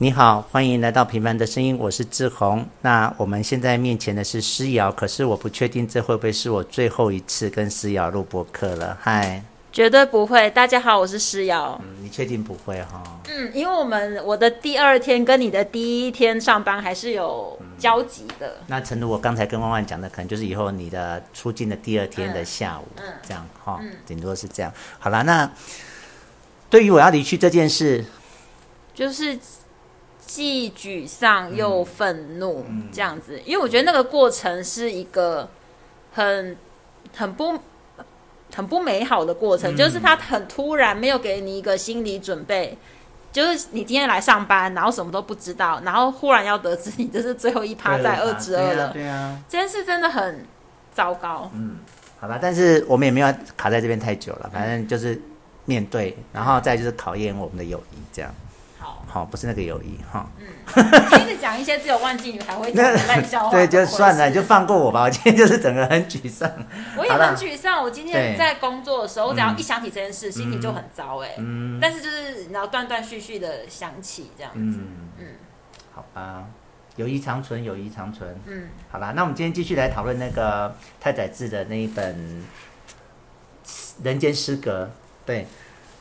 你好，欢迎来到平凡的声音，我是志宏。那我们现在面前的是诗瑶，可是我不确定这会不会是我最后一次跟诗瑶录播客了。嗨，绝对不会。大家好，我是诗瑶。嗯，你确定不会哈？嗯，因为我们我的第二天跟你的第一天上班还是有交集的。嗯，那诚如我刚才跟万万讲的，可能就是以后你的出境的第二天的下午，嗯，这样哈，顶多是这样。好了，那对于我要离去这件事，就是。既沮丧又愤怒，这样子，因为我觉得那个过程是一个很很不很不美好的过程，就是他很突然，没有给你一个心理准备，就是你今天来上班，然后什么都不知道，然后忽然要得知你这是最后一趴在二之二了，对啊，这件事真的很糟糕。嗯，好吧，但是我们也没有卡在这边太久了，反正就是面对，然后再就是考验我们的友谊，这样。好，不是那个友谊哈。嗯，一直讲一些只有万金女孩会讲的烂笑话。对，就算了，就放过我吧。我今天就是整个很沮丧。我也很沮丧。我今天在工作的时候，我只要一想起这件事，心情就很糟哎。嗯。但是就是然后断断续续的想起这样子。嗯嗯。好吧，友谊长存，友谊长存。嗯。好吧，那我们今天继续来讨论那个太宰治的那一本《人间失格》。对。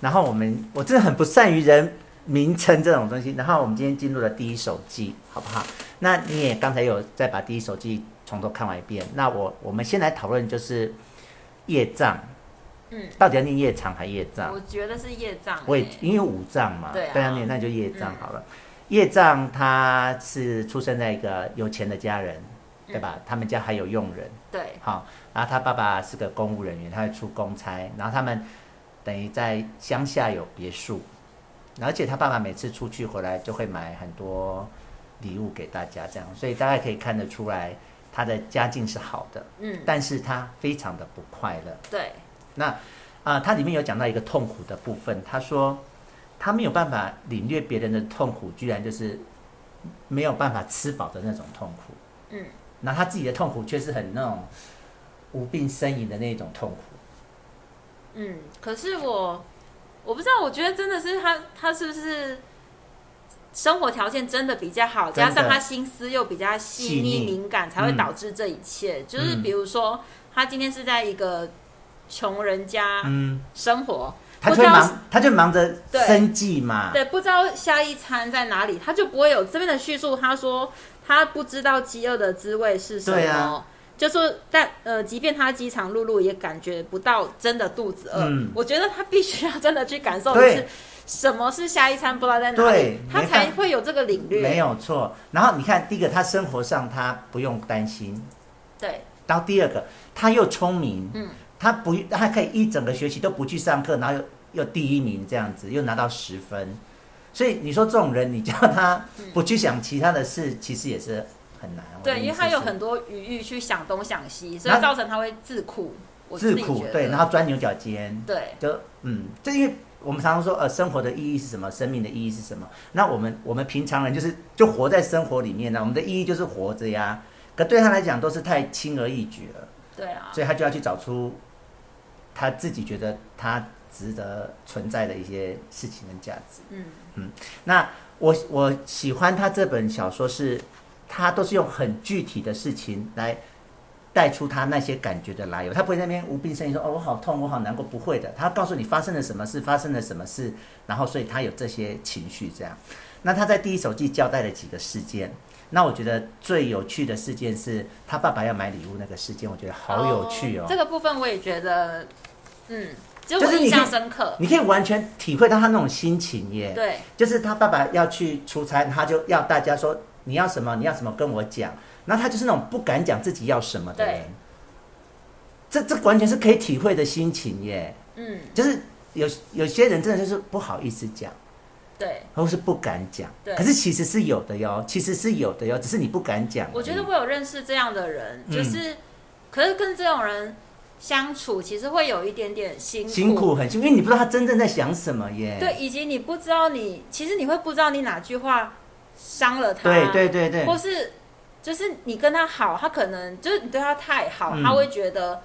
然后我们，我真的很不善于人。名称这种东西，然后我们今天进入了第一手记，好不好？那你也刚才有再把第一手记从头看完一遍。那我我们先来讨论就是业障，嗯，到底要念业障还业障？我觉得是业障，我也因为五障嘛，对啊，要念那就业障好了。嗯、业障他是出生在一个有钱的家人，对吧？嗯、他们家还有佣人，对，好，然后他爸爸是个公务人员，他会出公差，然后他们等于在乡下有别墅。而且他爸爸每次出去回来就会买很多礼物给大家，这样，所以大家可以看得出来他的家境是好的，嗯，但是他非常的不快乐。对，那啊，他里面有讲到一个痛苦的部分，他说他没有办法领略别人的痛苦，居然就是没有办法吃饱的那种痛苦，嗯，那他自己的痛苦却是很那种无病呻吟的那种痛苦，嗯，可是我。我不知道，我觉得真的是他，他是不是生活条件真的比较好，加上他心思又比较细腻敏感，才会导致这一切。嗯、就是比如说，他今天是在一个穷人家生活，嗯、他就忙，他就忙着生计嘛对。对，不知道下一餐在哪里，他就不会有这边的叙述。他说他不知道饥饿的滋味是什么。就说，但呃，即便他饥肠辘辘，也感觉不到真的肚子饿。嗯，我觉得他必须要真的去感受的是，什么是下一餐不知道在哪里，他才会有这个领略。没有错。然后你看，第一个，他生活上他不用担心。对。然后第二个，他又聪明。嗯。他不，他可以一整个学期都不去上课，然后又又第一名这样子，又拿到十分。所以你说这种人，你叫他不去想其他的事，嗯、其实也是。很难，对，因为他有很多余裕去想东想西，所以造成他会自苦。自苦，对，然后钻牛角尖，对，就嗯，就因为我们常常说，呃，生活的意义是什么？生命的意义是什么？那我们我们平常人就是就活在生活里面呢，我们的意义就是活着呀。可对他来讲，都是太轻而易举了。对啊，所以他就要去找出他自己觉得他值得存在的一些事情跟价值。嗯嗯，那我我喜欢他这本小说是。他都是用很具体的事情来带出他那些感觉的来由，他不会在那边无病呻吟说：“哦，我好痛，我好难过。”不会的，他告诉你发生了什么事，发生了什么事，然后所以他有这些情绪这样。那他在第一手记交代了几个事件，那我觉得最有趣的事件是他爸爸要买礼物那个事件，我觉得好有趣哦。这个部分我也觉得，嗯，就是印象深刻。你可以完全体会到他那种心情耶。对，就是他爸爸要去出差，他就要大家说。你要什么？你要什么？跟我讲。那他就是那种不敢讲自己要什么的人。这这完全是可以体会的心情耶。嗯，就是有有些人真的就是不好意思讲，对，或是不敢讲。对，可是其实是有的哟，其实是有的哟，只是你不敢讲。我觉得我有认识这样的人，就是，嗯、可是跟这种人相处，其实会有一点点辛苦，辛苦很辛苦，因为你不知道他真正在想什么耶。对，以及你不知道你，其实你会不知道你哪句话。伤了他，对对对对，或是就是你跟他好，他可能就是你对他太好，嗯、他会觉得，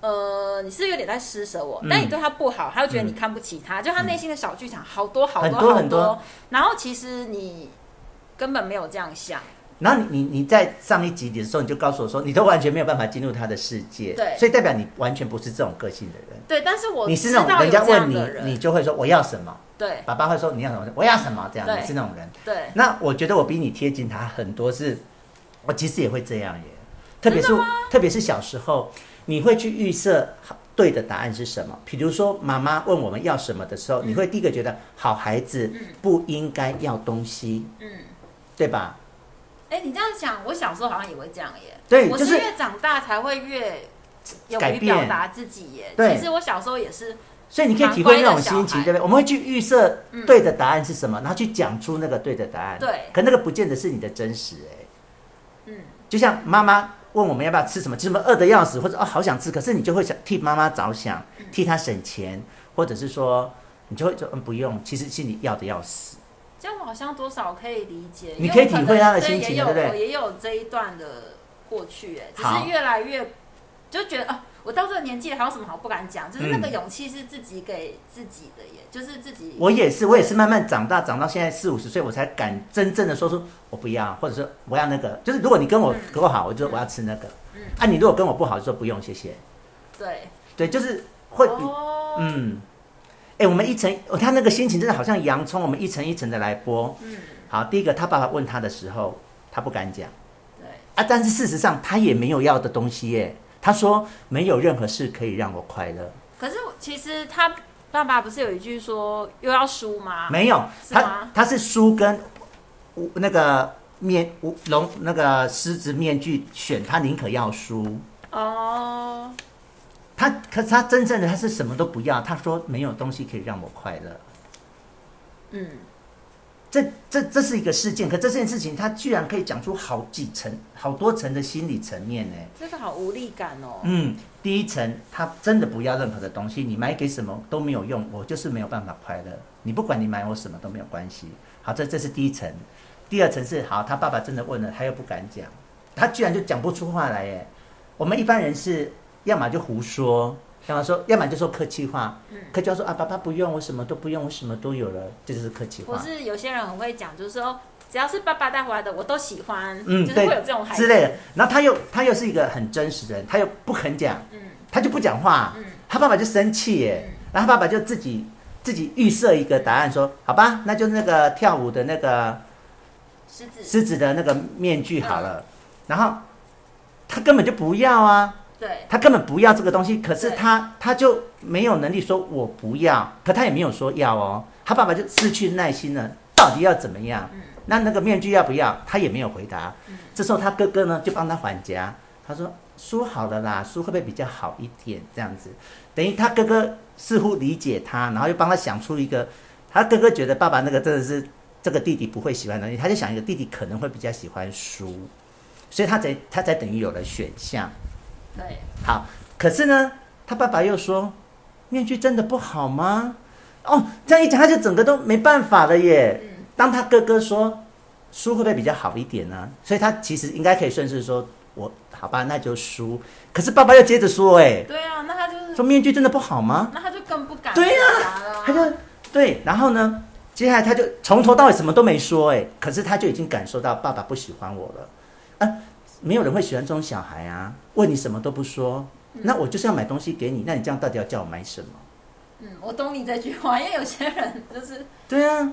呃，你是有点在施舍我。嗯、但你对他不好，他会觉得你看不起他，嗯、就他内心的小剧场好多好多好多。很多很多，然后其实你根本没有这样想。然后你你你在上一集的时候，你就告诉我说，你都完全没有办法进入他的世界，对，所以代表你完全不是这种个性的人。对，但是我你是那种人家问你，你就会说我要什么。对，爸爸会说你要什么，我要什么，这样你是那种人。对，那我觉得我比你贴近他很多，是，我其实也会这样耶。特别是特别是小时候，你会去预设对的答案是什么？比如说妈妈问我们要什么的时候，你会第一个觉得好孩子不应该要东西，嗯，对吧？哎，你这样想，我小时候好像也会这样耶。对，我是越长大才会越勇于表达自己耶。对，其实我小时候也是。所以你可以体会那种心情，对不对？我们会去预设对的答案是什么，然后去讲出那个对的答案。对，可那个不见得是你的真实哎。嗯，就像妈妈问我们要不要吃什么，就什么饿得要死，或者哦好想吃，可是你就会想替妈妈着想，替她省钱，或者是说你就会说嗯不用，其实心里要的要死。这样我好像多少可以理解，你可以体会他的心情，对不对？也有这一段的过去，哎，只是越来越就觉得啊，我到这个年纪还有什么好不敢讲？就是那个勇气是自己给自己的耶，就是自己。我也是，我也是慢慢长大，长到现在四五十岁，我才敢真正的说出我不要，或者说我要那个。就是如果你跟我跟我好，我就我要吃那个。嗯。啊，你如果跟我不好，就说不用，谢谢。对。对，就是会。嗯。哎，我们一层，他那个心情真的好像洋葱，我们一层一层的来剥。嗯，好，第一个，他爸爸问他的时候，他不敢讲。对啊，但是事实上他也没有要的东西耶。他说没有任何事可以让我快乐。可是其实他爸爸不是有一句说又要输吗？没有，他他是输跟那个面龙那个狮子面具选，他宁可要输。哦。他可是他真正的他是什么都不要，他说没有东西可以让我快乐。嗯，这这这是一个事件，可这件事情他居然可以讲出好几层、好多层的心理层面呢？这个好无力感哦。嗯，第一层他真的不要任何的东西，你买给什么都没有用，我就是没有办法快乐。你不管你买我什么都没有关系。好，这这是第一层。第二层是好，他爸爸真的问了，他又不敢讲，他居然就讲不出话来耶。我们一般人是。要么就胡说，要么说，要么就说客气话。嗯，客气话说啊，爸爸不用，我什么都不用，我什么都有了，这就是客气话。或是有些人很会讲，就是说，只要是爸爸带回来的，我都喜欢。嗯，就是会有这种孩子之类的。然后他又他又是一个很真实的人，他又不肯讲，嗯，他就不讲话，嗯，他爸爸就生气耶，嗯，然后他爸爸就自己自己预设一个答案，说，好吧，那就那个跳舞的那个狮子狮子的那个面具好了，嗯，然后他根本就不要啊。对，他根本不要这个东西，可是他他就没有能力说我不要，可他也没有说要哦。他爸爸就失去耐心了，到底要怎么样？嗯、那那个面具要不要？他也没有回答。嗯、这时候他哥哥呢就帮他还价，他说书好了啦，书会不会比较好一点？这样子，等于他哥哥似乎理解他，然后又帮他想出一个，他哥哥觉得爸爸那个真的是这个弟弟不会喜欢的东西，他就想一个弟弟可能会比较喜欢书，所以他才他才等于有了选项。对，好，可是呢，他爸爸又说，面具真的不好吗？哦，这样一讲，他就整个都没办法了耶。嗯，当他哥哥说书会不会比较好一点呢？所以他其实应该可以顺势说，我好吧，那就输。可是爸爸又接着说，哎，对啊，那他就是说面具真的不好吗？那他就更不敢。对呀，他就对，然后呢，接下来他就从头到尾什么都没说，哎，可是他就已经感受到爸爸不喜欢我了，啊。没有人会喜欢这种小孩啊！问你什么都不说，那我就是要买东西给你，那你这样到底要叫我买什么？嗯，我懂你这句话，因为有些人就是对啊，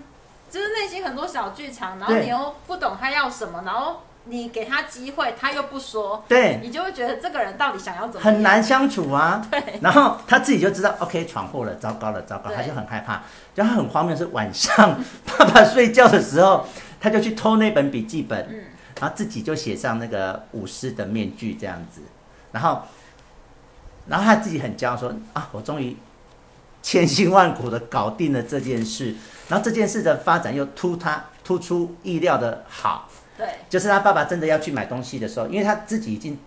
就是内心很多小剧场，然后你又不懂他要什么，然后你给他机会，他又不说，对，你就会觉得这个人到底想要怎么样？很难相处啊。对，然后他自己就知道，OK，闯祸了，糟糕了，糟糕，他就很害怕。然后他很荒谬是晚上 爸爸睡觉的时候，他就去偷那本笔记本。嗯。然后自己就写上那个舞狮的面具这样子，然后，然后他自己很骄傲说啊，我终于千辛万苦的搞定了这件事。然后这件事的发展又突他突出意料的好，对，就是他爸爸真的要去买东西的时候，因为他自己已经，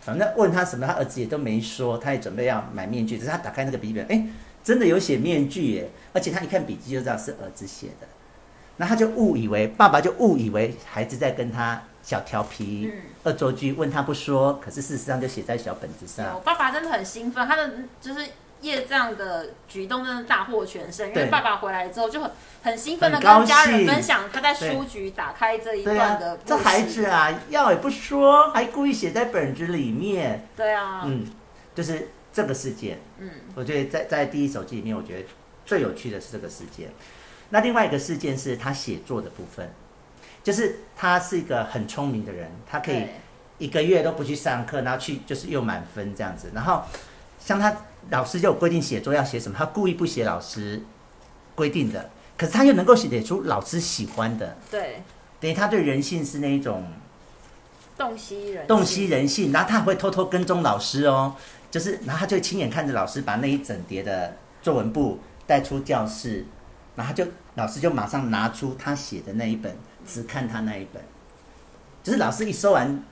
反正问他什么，他儿子也都没说，他也准备要买面具。只是他打开那个笔记本，哎，真的有写面具耶，而且他一看笔记就知道是儿子写的。那他就误以为爸爸就误以为孩子在跟他小调皮、恶作剧，问他不说，可是事实上就写在小本子上。我爸爸真的很兴奋，他的就是叶藏的举动真的大获全胜，因对为爸爸回来之后就很很兴奋的跟家人分享他在书局打开这一段的啊，这孩子啊，要也不说，还故意写在本子里面。对啊，嗯，就是这个事件。嗯，我觉得在在第一手记里面，我觉得最有趣的是这个事件。那另外一个事件是他写作的部分，就是他是一个很聪明的人，他可以一个月都不去上课，然后去就是又满分这样子。然后像他。老师就有规定写作要写什么，他故意不写老师规定的，可是他又能够写出老师喜欢的，对，等于他对人性是那一种洞悉人洞悉人性，然后他还会偷偷跟踪老师哦，就是然后他就亲眼看着老师把那一整叠的作文簿带出教室，然后就老师就马上拿出他写的那一本，只看他那一本，就是老师一收完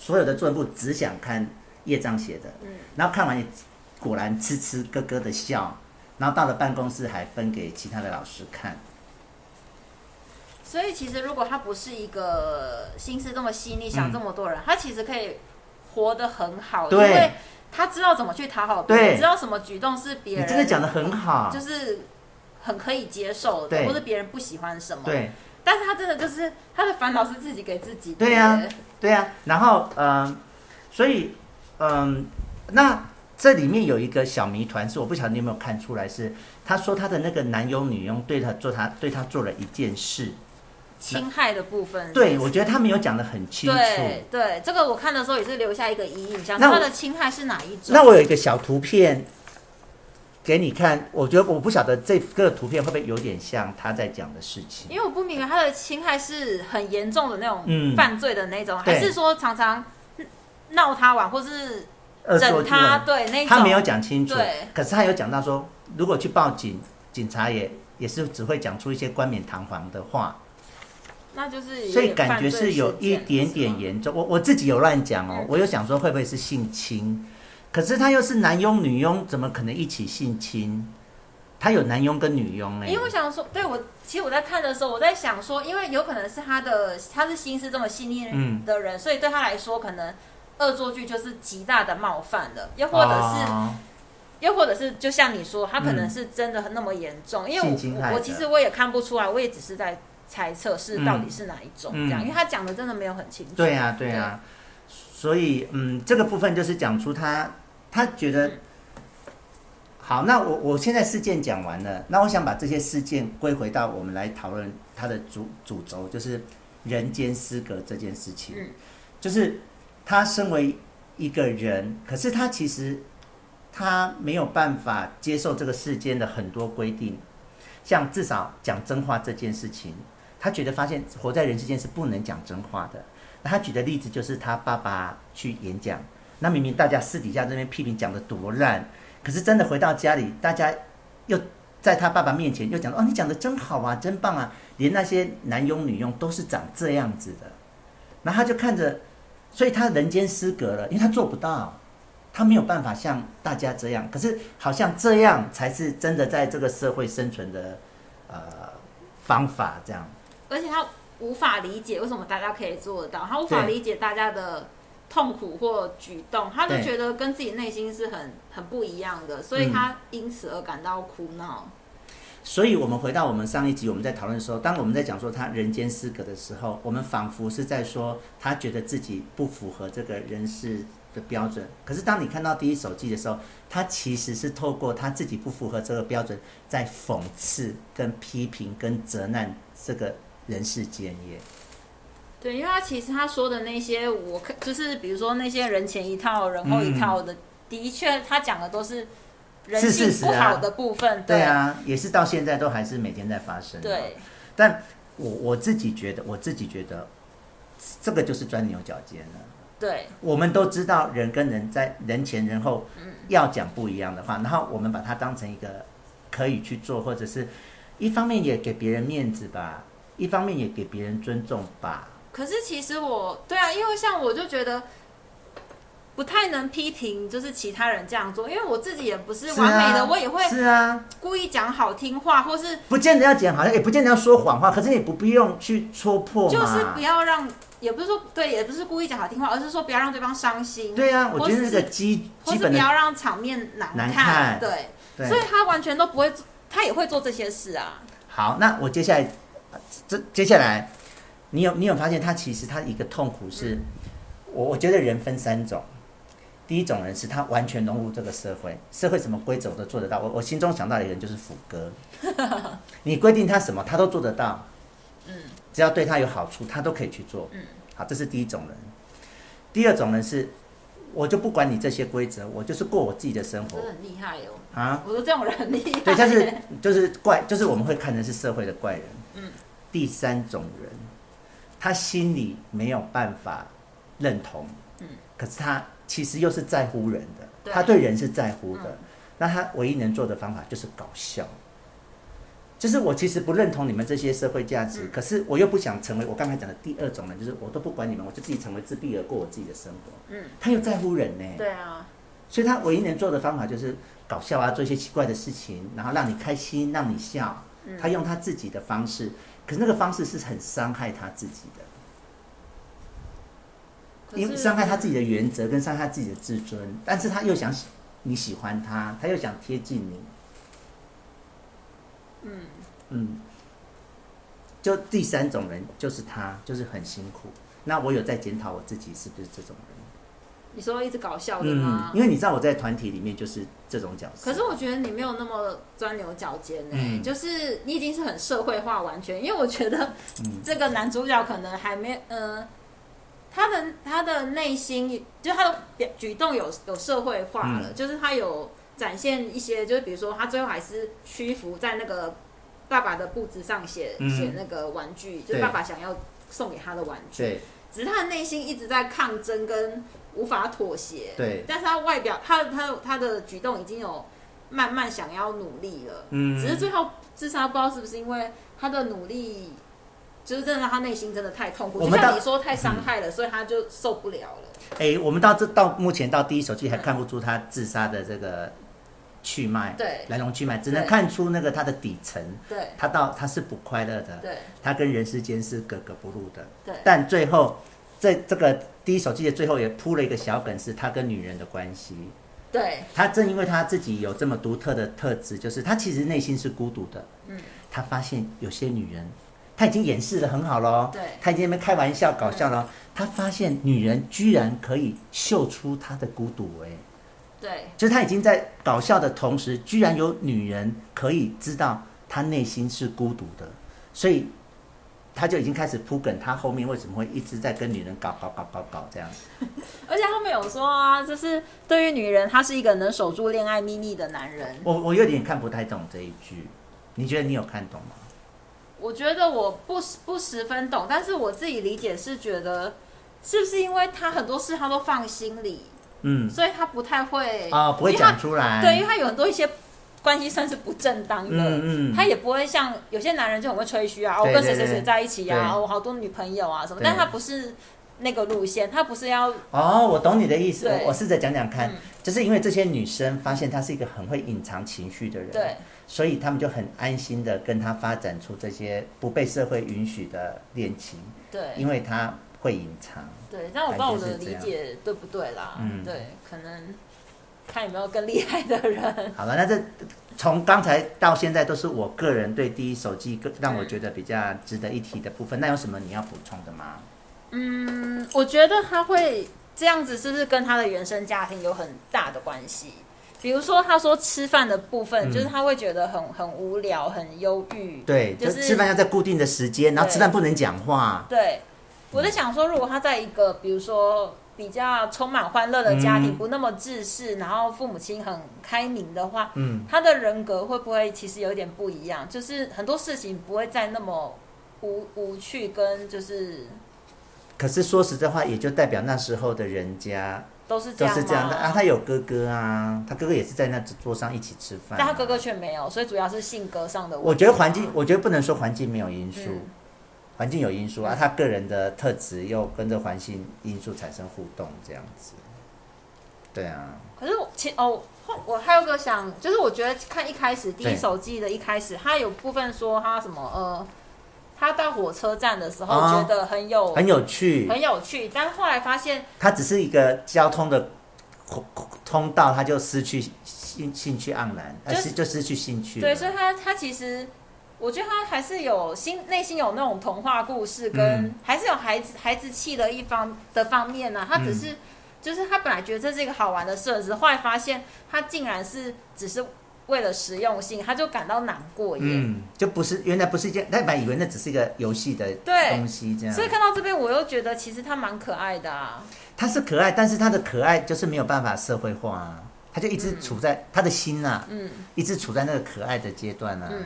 所有的作文簿，只想看叶障写的，嗯，然后看完也。果然痴痴咯咯的笑，然后到了办公室还分给其他的老师看。所以其实如果他不是一个心思这么细腻、想这么多人，嗯、他其实可以活得很好，因为他知道怎么去讨好别人，知道什么举动是别人真的讲的很好，就是很可以接受的，或者别人不喜欢什么。对，但是他真的就是他的烦恼是自己给自己的。对呀、啊，对呀、啊。然后嗯、呃，所以嗯、呃，那。这里面有一个小谜团，是我不晓得你有没有看出来，是他说他的那个男佣女佣对他做他对他做了一件事，侵害的部分是是。对，我觉得他没有讲的很清楚。对对，这个我看的时候也是留下一个疑影，想说他的侵害是哪一种？那我有一个小图片给你看，我觉得我不晓得这个图片会不会有点像他在讲的事情，因为我不明白他的侵害是很严重的那种犯罪的那种，嗯、还是说常常闹他玩，或是。整他对那他没有讲清楚，可是他有讲到说，如果去报警，警察也也是只会讲出一些冠冕堂皇的话，那就是所以感觉是有一点点严重。我我自己有乱讲哦，我有想说会不会是性侵，可是他又是男佣女佣，怎么可能一起性侵？他有男佣跟女佣哎，因为我想说，对我其实我在看的时候，我在想说，因为有可能是他的他是心思这么细腻的人，所以对他来说可能。恶作剧就是极大的冒犯了，又或者是，哦、又或者是，就像你说，他可能是真的很那么严重，嗯、因为我我其实我也看不出来，我也只是在猜测是到底是哪一种这样，嗯、因为他讲的真的没有很清楚。对呀、啊，对呀、啊，所以嗯，这个部分就是讲出他他觉得、嗯、好。那我我现在事件讲完了，那我想把这些事件归回到我们来讨论他的主主轴，就是人间失格这件事情，嗯、就是。他身为一个人，可是他其实他没有办法接受这个世间的很多规定，像至少讲真话这件事情，他觉得发现活在人世间是不能讲真话的。他举的例子就是他爸爸去演讲，那明明大家私底下这边批评讲得多烂，可是真的回到家里，大家又在他爸爸面前又讲哦，你讲得真好啊，真棒啊，连那些男佣女佣都是长这样子的，然后他就看着。所以他人间失格了，因为他做不到，他没有办法像大家这样。可是好像这样才是真的在这个社会生存的呃方法，这样。而且他无法理解为什么大家可以做得到，他无法理解大家的痛苦或举动，他就觉得跟自己内心是很很不一样的，所以他因此而感到苦恼。所以，我们回到我们上一集我们在讨论的时候，当我们在讲说他人间失格的时候，我们仿佛是在说他觉得自己不符合这个人世的标准。可是，当你看到第一手记的时候，他其实是透过他自己不符合这个标准，在讽刺、跟批评、跟责难这个人世间耶。对，因为他其实他说的那些，我看就是比如说那些人前一套、人后一套的，嗯、的确他讲的都是。人性不好的部分，对啊，也是到现在都还是每天在发生。对，但我我自己觉得，我自己觉得，这个就是钻牛角尖了。对，我们都知道人跟人在人前人后要讲不一样的话，然后我们把它当成一个可以去做，或者是一方面也给别人面子吧，一方面也给别人尊重吧。可是其实我对啊，因为像我就觉得。不太能批评，就是其他人这样做，因为我自己也不是完美的，啊、我也会是啊，故意讲好听话，或是不见得要讲好像，也不见得要说谎话，可是你不必用去戳破，就是不要让，也不是说对，也不是故意讲好听话，而是说不要让对方伤心。对啊，我觉得这个基或是不要让场面难看，难看对，对，所以他完全都不会，他也会做这些事啊。好，那我接下来，这接下来，你有你有发现他其实他一个痛苦是，嗯、我我觉得人分三种。第一种人是他完全融入这个社会，社会什么规则我都做得到。我我心中想到的一个人就是福哥，你规定他什么他都做得到，嗯，只要对他有好处，他都可以去做，嗯，好，这是第一种人。第二种人是，我就不管你这些规则，我就是过我自己的生活，很厉害哦，啊，我说这种人很厉害，对，但是就是怪，就是我们会看成是社会的怪人，嗯。第三种人，他心里没有办法认同，嗯，可是他。其实又是在乎人的，他对人是在乎的，嗯，那他唯一能做的方法就是搞笑。就是我其实不认同你们这些社会价值，嗯，可是我又不想成为我刚才讲的第二种人，就是我都不管你们，我就自己成为自闭而过我自己的生活。嗯，他又在乎人呢，对啊，所以他唯一能做的方法就是搞笑啊，做一些奇怪的事情，然后让你开心，让你笑。他用他自己的方式，可是那个方式是很伤害他自己的。因为伤害他自己的原则，跟伤害他自己的自尊，但是他又想你喜欢他，他又想贴近你。嗯嗯，就第三种人就是他，就是很辛苦。那我有在检讨我自己是不是这种人？你说一直搞笑的吗？嗯，因为你知道我在团体里面就是这种角色。可是我觉得你没有那么钻牛角尖呢，嗯，就是你已经是很社会化完全。因为我觉得这个男主角可能还没呃。他的他的内心，就他的表举动有有社会化了，嗯，就是他有展现一些，就是比如说他最后还是屈服在那个爸爸的布置上写写那个玩具，嗯，就是爸爸想要送给他的玩具。对，只是他的内心一直在抗争跟无法妥协。对，但是他外表，他他他的举动已经有慢慢想要努力了。嗯，只是最后自杀，不知道是不是因为他的努力。就是真的，他内心真的太痛苦，就像你说太伤害了，嗯，所以他就受不了了。哎、欸，我们到这到目前到第一手记还看不出他自杀的这个去脉，对，来龙去脉，只能看出那个他的底层，对，他到他是不快乐的，对，他跟人世间是格格不入的，对。但最后在这个第一手记的最后也铺了一个小梗，是他跟女人的关系，对。他正因为他自己有这么独特的特质，就是他其实内心是孤独的，嗯，他发现有些女人。他已经演示的很好了，对，他已经在那边开玩笑搞笑了。他发现女人居然可以秀出他的孤独，哎，对，就是他已经在搞笑的同时，居然有女人可以知道他内心是孤独的，所以他就已经开始铺梗，他后面为什么会一直在跟女人搞搞搞搞搞这样子。而且后面有说啊，就是对于女人，他是一个能守住恋爱秘密的男人。我我有点看不太懂这一句，你觉得你有看懂吗？我觉得我不不十分懂，但是我自己理解是觉得，是不是因为他很多事他都放心里，嗯，所以他不太会啊、哦，不会讲出来，对，因为他有很多一些关系算是不正当的，嗯嗯，他也不会像有些男人就很会吹嘘啊，我跟谁谁谁在一起啊，我好多女朋友啊什么，但他不是那个路线，他不是要哦，我懂你的意思，我我试着讲讲看、嗯，就是因为这些女生发现他是一个很会隐藏情绪的人，对。所以他们就很安心的跟他发展出这些不被社会允许的恋情，对，因为他会隐藏。对，但我不知道我的理解对不对啦，嗯，对，可能看有没有更厉害的人。好了，那这从刚才到现在都是我个人对第一手记让我觉得比较值得一提的部分，嗯，那有什么你要补充的吗？嗯，我觉得他会这样子，是不是跟他的原生家庭有很大的关系？比如说，他说吃饭的部分，嗯、就是他会觉得很很无聊、很忧郁。对，就是吃饭要在固定的时间，然后吃饭不能讲话。对，我在想说，如果他在一个比如说比较充满欢乐的家庭，嗯、不那么自私，然后父母亲很开明的话，嗯，他的人格会不会其实有点不一样？就是很多事情不会再那么无无趣，跟就是。可是说实在话，也就代表那时候的人家。都是这样，都是这样的啊！他有哥哥啊，他哥哥也是在那桌上一起吃饭，啊，但他哥哥却没有，所以主要是性格上的问题。我觉得环境，我觉得不能说环境没有因素，环、嗯、境有因素啊，他个人的特质又跟着环境因素产生互动，这样子。对啊。可是我其哦，我还有个想，就是我觉得看一开始第一手记的一开始，他有部分说他什么呃，他到火车站的时候觉得很有、哦、很有趣，很有趣，但后来发现他只是一个交通的通道，他就失去兴兴趣盎然，就、呃、就失去兴趣。对，所以他他其实。我觉得他还是有心，内心有那种童话故事，跟还是有孩子孩子气的一方的方面呢、啊。他只是，就是他本来觉得这是一个好玩的设置，后来发现他竟然是只是为了实用性，他就感到难过耶。嗯，就不是原来不是一件，他本来以为那只是一个游戏的东西这样。所以看到这边，我又觉得其实他蛮可爱的啊。他是可爱，但是他的可爱就是没有办法社会化啊，他就一直处在、嗯、他的心呐、啊，嗯，一直处在那个可爱的阶段啊。嗯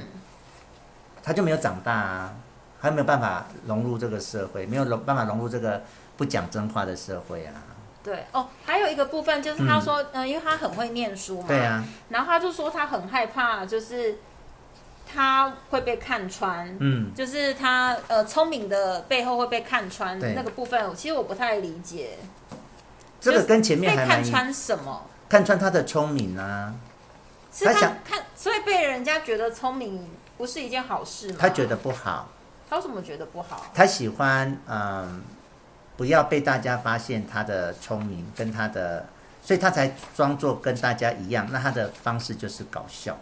他就没有长大啊，还没有办法融入这个社会，没有融办法融入这个不讲真话的社会啊。对哦，还有一个部分就是他说，嗯，呃、因为他很会念书嘛，对啊，然后他就说他很害怕，就是他会被看穿，嗯，就是他呃聪明的背后会被看穿那个部分，其实我不太理解。这个跟前面还被看穿什么？看穿他的聪明啊，是他，他想看，所以被人家觉得聪明。不是一件好事吗？他觉得不好。他为什么觉得不好？他喜欢嗯，不要被大家发现他的聪明跟他的，所以他才装作跟大家一样。那他的方式就是搞笑。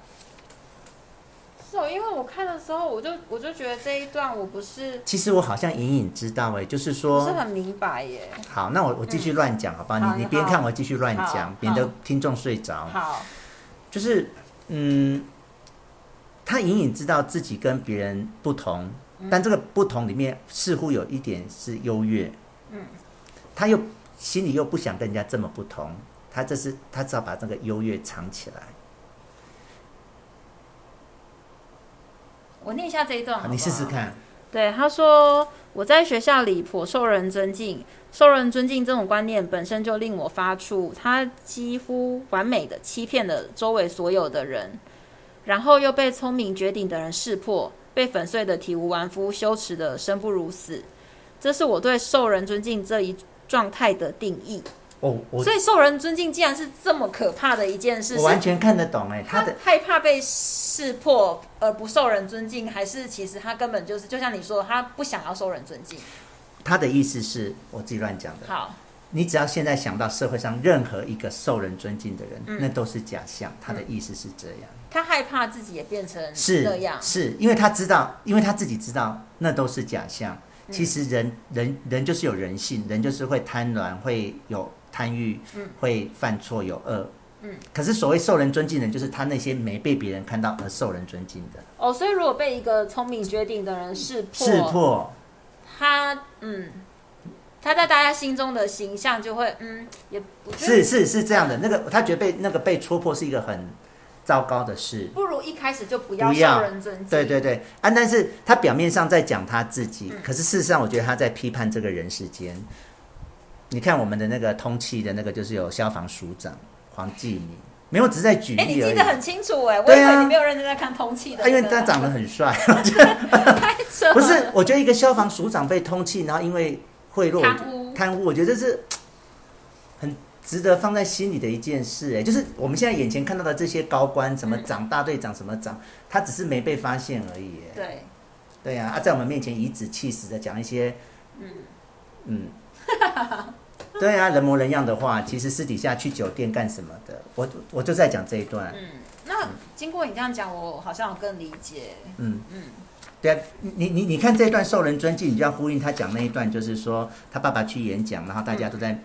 是哦，因为我看的时候，我就我就觉得这一段我不是。其实我好像隐隐知道哎，就是说。不是很明白耶。好，那我我继续乱讲好不好？嗯、你你边看我继续乱讲，免得听众睡着。好。就是嗯。他隐隐知道自己跟别人不同，但这个不同里面似乎有一点是优越。嗯，他又心里又不想跟人家这么不同，他这是他只好把这个优越藏起来。我念一下这一段？你试试看。对，他说：“我在学校里颇受人尊敬，受人尊敬这种观念本身就令我发怵。他几乎完美的欺骗了周围所有的人。”然后又被聪明绝顶的人识破，被粉碎的体无完肤，羞耻的生不如死。这是我对受人尊敬这一状态的定义。哦，所以受人尊敬竟然是这么可怕的一件事。我完全看得懂哎，他的他害怕被识破而不受人尊敬，还是其实他根本就是就像你说的，他不想要受人尊敬。他的意思是我自己乱讲的。好，你只要现在想到社会上任何一个受人尊敬的人，嗯、那都是假象。他的意思是这样。他害怕自己也变成那样，是，是因为他知道，因为他自己知道那都是假象。嗯、其实人人人就是有人性，人就是会贪婪，会有贪欲，嗯、会犯错，有恶。嗯，可是所谓受人尊敬的人，就是他那些没被别人看到而受人尊敬的。哦，所以如果被一个聪明绝顶的人识破，识破，他嗯，他在大家心中的形象就会嗯，也不是是是这样的。那个他觉得被那个被戳破是一个很。糟糕的事，不如一开始就不要受人尊敬。对对对，啊！但是他表面上在讲他自己，嗯、可是事实上，我觉得他在批判这个人世间。你看我们的那个通气的那个，就是有消防署长黄继明，没有，只是在举例而已。你记得很清楚哎，对啊，你没有认真在看通气的、那个，因为他长得很帅。太扯！不是，我觉得一个消防署长被通气，然后因为贿赂贪污，贪污，我觉得这是很。值得放在心里的一件事，哎，就是我们现在眼前看到的这些高官，什么长大队长，什么长，他只是没被发现而已。对，对呀，啊，在我们面前颐指气使的讲一些，嗯嗯，对啊，人模人样的话，其实私底下去酒店干什么的，我我就在讲这一段。嗯，那经过你这样讲，我好像有更理解。嗯嗯，对啊，你你你看这一段受人尊敬，你就要呼应他讲那一段，就是说他爸爸去演讲，然后大家都在。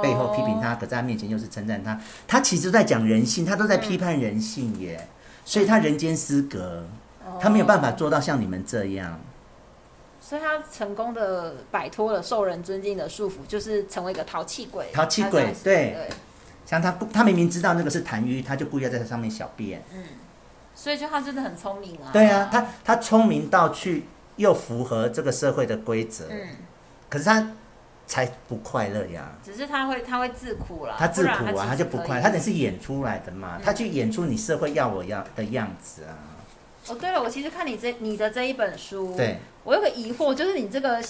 背后批评他，可在他面前又是称赞他。他其实在讲人性，他都在批判人性耶。嗯、所以他人间失格，哦、他没有办法做到像你们这样。所以他成功的摆脱了受人尊敬的束缚，就是成为一个淘气鬼。淘气鬼，对。对像他，他明明知道那个是痰盂，他就故意要在他上面小便。嗯。所以就他真的很聪明啊。对啊，他他聪明到去又符合这个社会的规则。嗯。可是他。才不快乐呀！只是他会，他会自苦了。他自苦啊，他，他就不快乐。他只是演出来的嘛，嗯、他去演出你社会要我要的样子啊。哦，对了，我其实看你这你的这一本书，对，我有个疑惑，就是你这个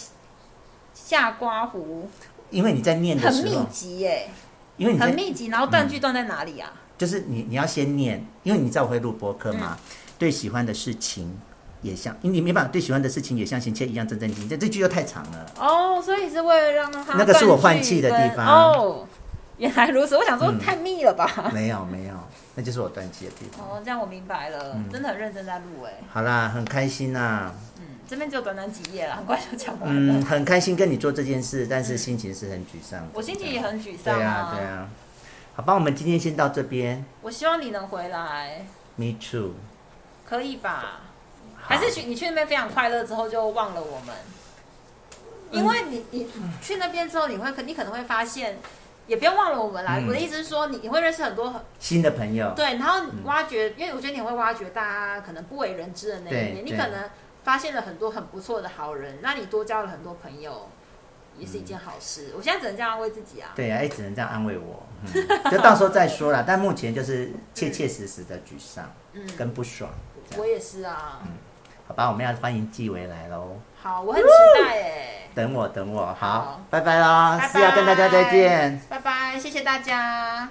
下刮胡，因为你在念的时候很密集耶。因为你很密集，然后断句断在哪里啊？嗯、就是你你要先念，因为你知道我会录播客嘛，嗯、对喜欢的事情也像，因为你没办法对喜欢的事情也像行切一样正正经，这这句又太长了。哦，所以是为了让他那个是我换气的地方哦。原来如此，我想说太密了吧？嗯、没有没有，那就是我断气的地方。哦，这样我明白了，嗯、真的很认真在录哎。好啦，很开心呐、啊。嗯，这边只有短短几页了，很快就讲完了。嗯，很开心跟你做这件事，但是心情是很沮丧。我心情也很沮丧啊。对啊，对啊。好吧，我们今天先到这边。我希望你能回来。Me too。可以吧？还是去你去那边非常快乐之后就忘了我们？因为你你去那边之后，你会可你可能会发现。也不要忘了我们来。嗯、我的意思是说，你你会认识很多很新的朋友，对，然后挖掘，嗯、因为我觉得你会挖掘大家可能不为人知的那一面，你可能发现了很多很不错的好人，那你多交了很多朋友，也是一件好事。嗯、我现在只能这样安慰自己啊。对啊，也只能这样安慰我，嗯、就到时候再说了。但目前就是切切实实的沮丧，嗯，跟不爽。我也是啊。嗯，好吧，我们要欢迎纪维来喽。好，我很期待哎。等我，等我，好，好拜拜啦！是要跟大家再见，拜拜，谢谢大家。